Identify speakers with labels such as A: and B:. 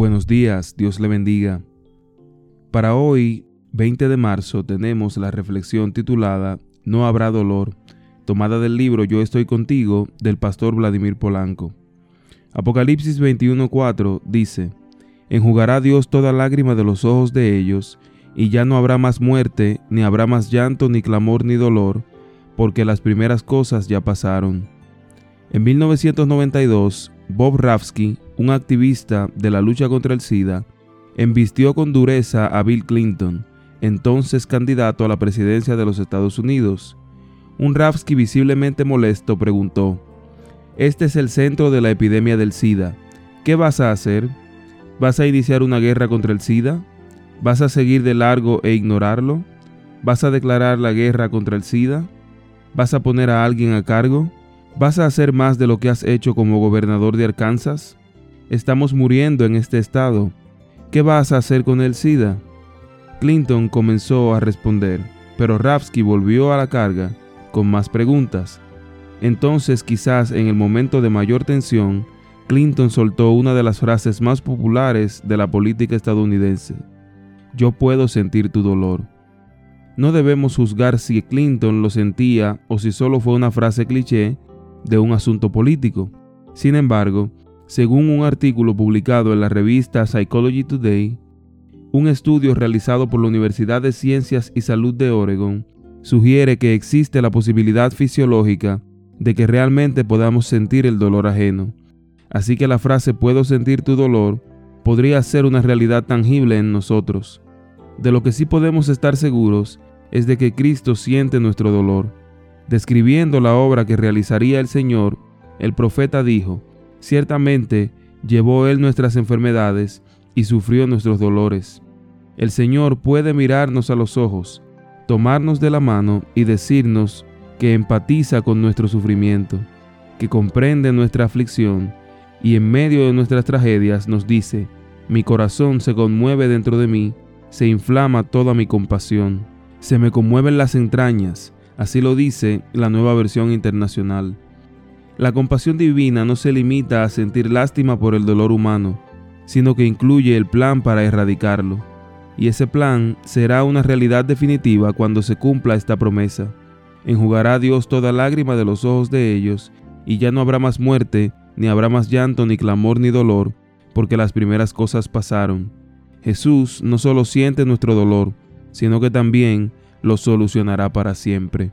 A: Buenos días, Dios le bendiga. Para hoy, 20 de marzo, tenemos la reflexión titulada No habrá dolor, tomada del libro Yo estoy contigo del pastor Vladimir Polanco. Apocalipsis 21:4 dice, Enjugará Dios toda lágrima de los ojos de ellos, y ya no habrá más muerte, ni habrá más llanto, ni clamor, ni dolor, porque las primeras cosas ya pasaron. En 1992, Bob Rafsky, un activista de la lucha contra el SIDA, embistió con dureza a Bill Clinton, entonces candidato a la presidencia de los Estados Unidos. Un Rafsky visiblemente molesto preguntó, Este es el centro de la epidemia del SIDA. ¿Qué vas a hacer? ¿Vas a iniciar una guerra contra el SIDA? ¿Vas a seguir de largo e ignorarlo? ¿Vas a declarar la guerra contra el SIDA? ¿Vas a poner a alguien a cargo? ¿Vas a hacer más de lo que has hecho como gobernador de Arkansas? Estamos muriendo en este estado. ¿Qué vas a hacer con el SIDA? Clinton comenzó a responder, pero Rapsky volvió a la carga con más preguntas. Entonces, quizás en el momento de mayor tensión, Clinton soltó una de las frases más populares de la política estadounidense. Yo puedo sentir tu dolor. No debemos juzgar si Clinton lo sentía o si solo fue una frase cliché de un asunto político. Sin embargo, según un artículo publicado en la revista Psychology Today, un estudio realizado por la Universidad de Ciencias y Salud de Oregon sugiere que existe la posibilidad fisiológica de que realmente podamos sentir el dolor ajeno. Así que la frase puedo sentir tu dolor podría ser una realidad tangible en nosotros. De lo que sí podemos estar seguros es de que Cristo siente nuestro dolor Describiendo la obra que realizaría el Señor, el profeta dijo, Ciertamente llevó Él nuestras enfermedades y sufrió nuestros dolores. El Señor puede mirarnos a los ojos, tomarnos de la mano y decirnos que empatiza con nuestro sufrimiento, que comprende nuestra aflicción y en medio de nuestras tragedias nos dice, mi corazón se conmueve dentro de mí, se inflama toda mi compasión, se me conmueven las entrañas, Así lo dice la nueva versión internacional. La compasión divina no se limita a sentir lástima por el dolor humano, sino que incluye el plan para erradicarlo. Y ese plan será una realidad definitiva cuando se cumpla esta promesa. Enjugará Dios toda lágrima de los ojos de ellos, y ya no habrá más muerte, ni habrá más llanto, ni clamor, ni dolor, porque las primeras cosas pasaron. Jesús no solo siente nuestro dolor, sino que también lo solucionará para siempre.